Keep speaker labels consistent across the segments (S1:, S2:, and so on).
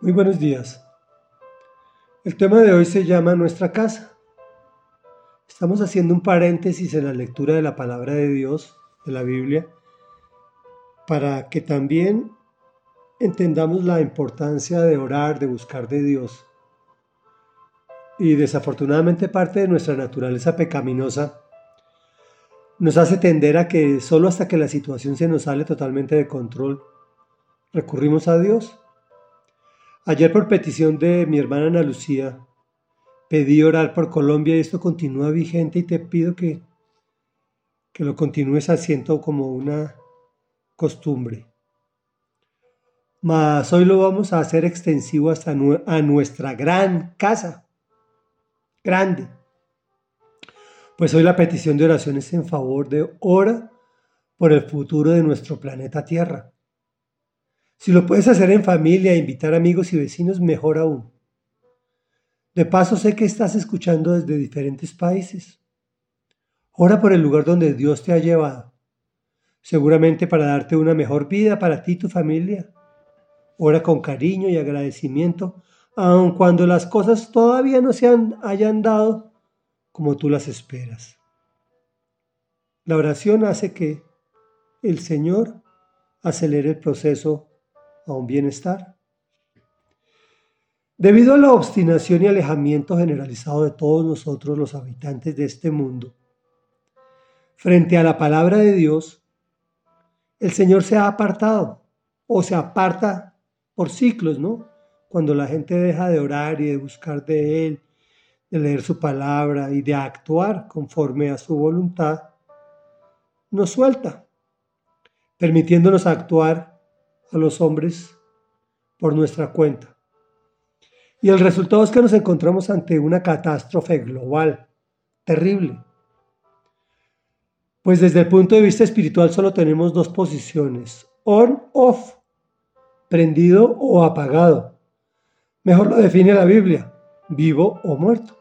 S1: Muy buenos días. El tema de hoy se llama Nuestra casa. Estamos haciendo un paréntesis en la lectura de la palabra de Dios, de la Biblia, para que también entendamos la importancia de orar, de buscar de Dios. Y desafortunadamente parte de nuestra naturaleza pecaminosa nos hace tender a que solo hasta que la situación se nos sale totalmente de control, recurrimos a Dios. Ayer por petición de mi hermana Ana Lucía, pedí orar por Colombia y esto continúa vigente y te pido que, que lo continúes haciendo como una costumbre. Mas hoy lo vamos a hacer extensivo hasta a nuestra gran casa, grande. Pues hoy la petición de oración es en favor de ora por el futuro de nuestro planeta Tierra. Si lo puedes hacer en familia, invitar amigos y vecinos, mejor aún. De paso, sé que estás escuchando desde diferentes países. Ora por el lugar donde Dios te ha llevado, seguramente para darte una mejor vida para ti y tu familia. Ora con cariño y agradecimiento, aun cuando las cosas todavía no se hayan dado como tú las esperas. La oración hace que el Señor acelere el proceso a un bienestar. Debido a la obstinación y alejamiento generalizado de todos nosotros los habitantes de este mundo, frente a la palabra de Dios, el Señor se ha apartado o se aparta por ciclos, ¿no? Cuando la gente deja de orar y de buscar de Él, de leer su palabra y de actuar conforme a su voluntad, nos suelta, permitiéndonos actuar a los hombres por nuestra cuenta. Y el resultado es que nos encontramos ante una catástrofe global, terrible. Pues desde el punto de vista espiritual solo tenemos dos posiciones, on-off, prendido o apagado. Mejor lo define la Biblia, vivo o muerto.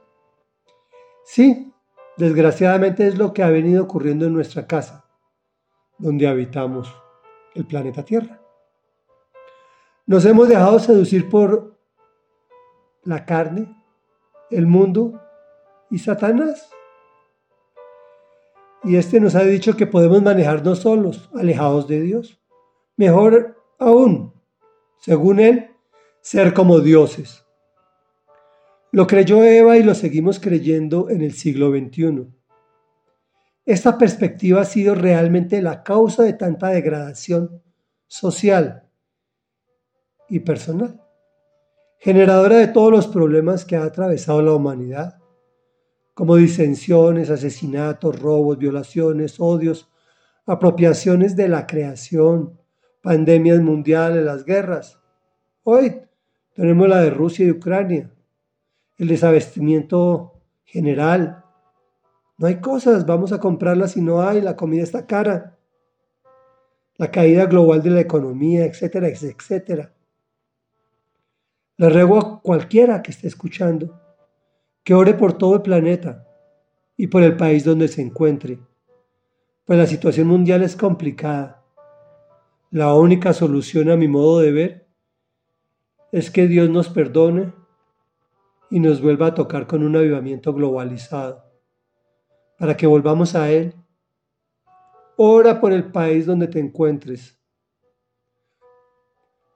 S1: Sí, desgraciadamente es lo que ha venido ocurriendo en nuestra casa, donde habitamos el planeta Tierra. Nos hemos dejado seducir por la carne, el mundo y Satanás. Y este nos ha dicho que podemos manejarnos solos, alejados de Dios. Mejor aún, según él, ser como dioses. Lo creyó Eva y lo seguimos creyendo en el siglo XXI. Esta perspectiva ha sido realmente la causa de tanta degradación social y personal, generadora de todos los problemas que ha atravesado la humanidad, como disensiones, asesinatos, robos, violaciones, odios, apropiaciones de la creación, pandemias mundiales, las guerras. Hoy tenemos la de Rusia y Ucrania, el desabastecimiento general. No hay cosas, vamos a comprarlas si no hay, la comida está cara. La caída global de la economía, etcétera, etcétera. Le ruego a cualquiera que esté escuchando que ore por todo el planeta y por el país donde se encuentre, pues la situación mundial es complicada. La única solución a mi modo de ver es que Dios nos perdone y nos vuelva a tocar con un avivamiento globalizado, para que volvamos a Él. Ora por el país donde te encuentres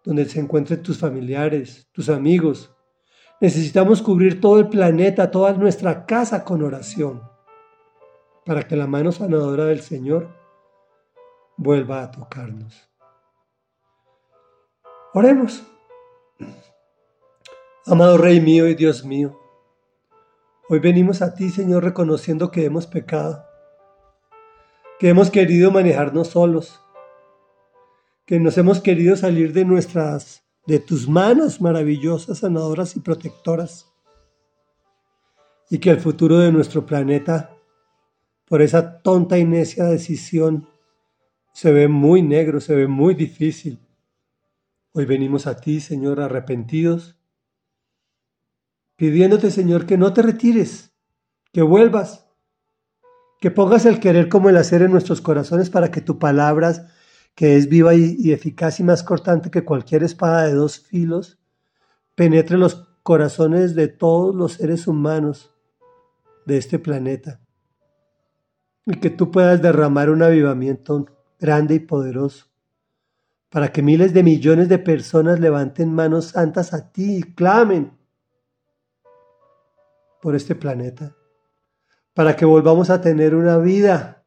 S1: donde se encuentren tus familiares, tus amigos. Necesitamos cubrir todo el planeta, toda nuestra casa con oración, para que la mano sanadora del Señor vuelva a tocarnos. Oremos. Amado Rey mío y Dios mío, hoy venimos a ti, Señor, reconociendo que hemos pecado, que hemos querido manejarnos solos, que nos hemos querido salir de nuestras, de tus manos maravillosas, sanadoras y protectoras, y que el futuro de nuestro planeta, por esa tonta y necia decisión, se ve muy negro, se ve muy difícil. Hoy venimos a ti, Señor, arrepentidos, pidiéndote, Señor, que no te retires, que vuelvas, que pongas el querer como el hacer en nuestros corazones para que tu palabra que es viva y, eficaz y más cortante que cualquier espada de dos filos, penetre los corazones de todos los seres humanos de este planeta y que tú puedas derramar un avivamiento grande y poderoso para que miles de millones de personas levanten manos santas a ti y clamen por este planeta, para que volvamos a tener una vida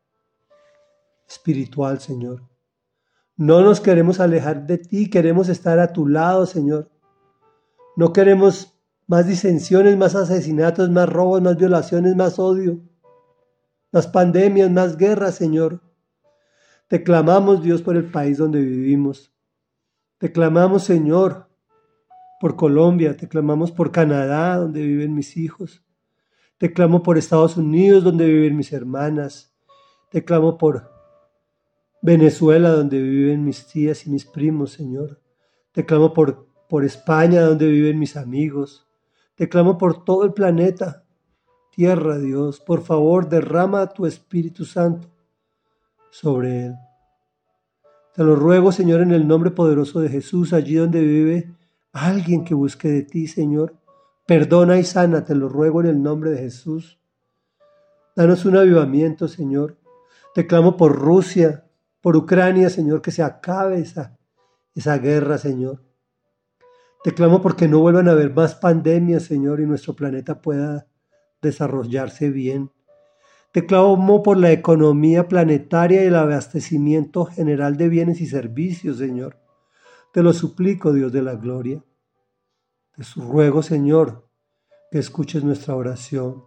S1: espiritual, Señor. No nos queremos alejar de ti, queremos estar a tu lado, Señor. No queremos más disensiones, más asesinatos, más robos, más violaciones, más odio, más pandemias, más guerras, Señor. Te clamamos, Dios, por el país donde vivimos. Te clamamos, Señor, por Colombia. Te clamamos por Canadá, donde viven mis hijos. Te clamo por Estados Unidos, donde viven mis hermanas. Te clamo por Venezuela, donde viven mis tías y mis primos, Señor. Te clamo por, por España, donde viven mis amigos. Te clamo por todo el planeta. Tierra, Dios, por favor, derrama tu Espíritu Santo sobre él. Te lo ruego, Señor, en el nombre poderoso de Jesús, allí donde vive alguien que busque de ti, Señor. Perdona y sana, te lo ruego en el nombre de Jesús. Danos un avivamiento, Señor. Te clamo por Rusia, por Ucrania, Señor, que se acabe esa, esa guerra, Señor. Te clamo porque no vuelvan a haber más pandemias, Señor, y nuestro planeta pueda desarrollarse bien. Te clamo por la economía planetaria y el abastecimiento general de bienes y servicios, Señor. Te lo suplico, Dios de la gloria. Te ruego, Señor, que escuches nuestra oración.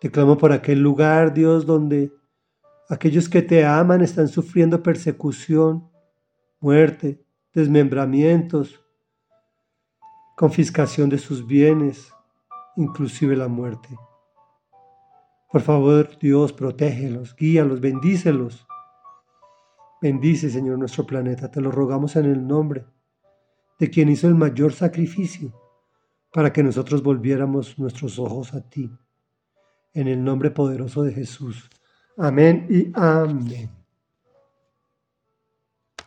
S1: Te clamo por aquel lugar, Dios, donde aquellos que te aman están sufriendo persecución, muerte, desmembramientos, confiscación de sus bienes, inclusive la muerte. Por favor, Dios, protégelos, guíalos, bendícelos. Bendice, Señor, nuestro planeta. Te lo rogamos en el nombre de quien hizo el mayor sacrificio para que nosotros volviéramos nuestros ojos a ti. En el nombre poderoso de Jesús. Amén y amén.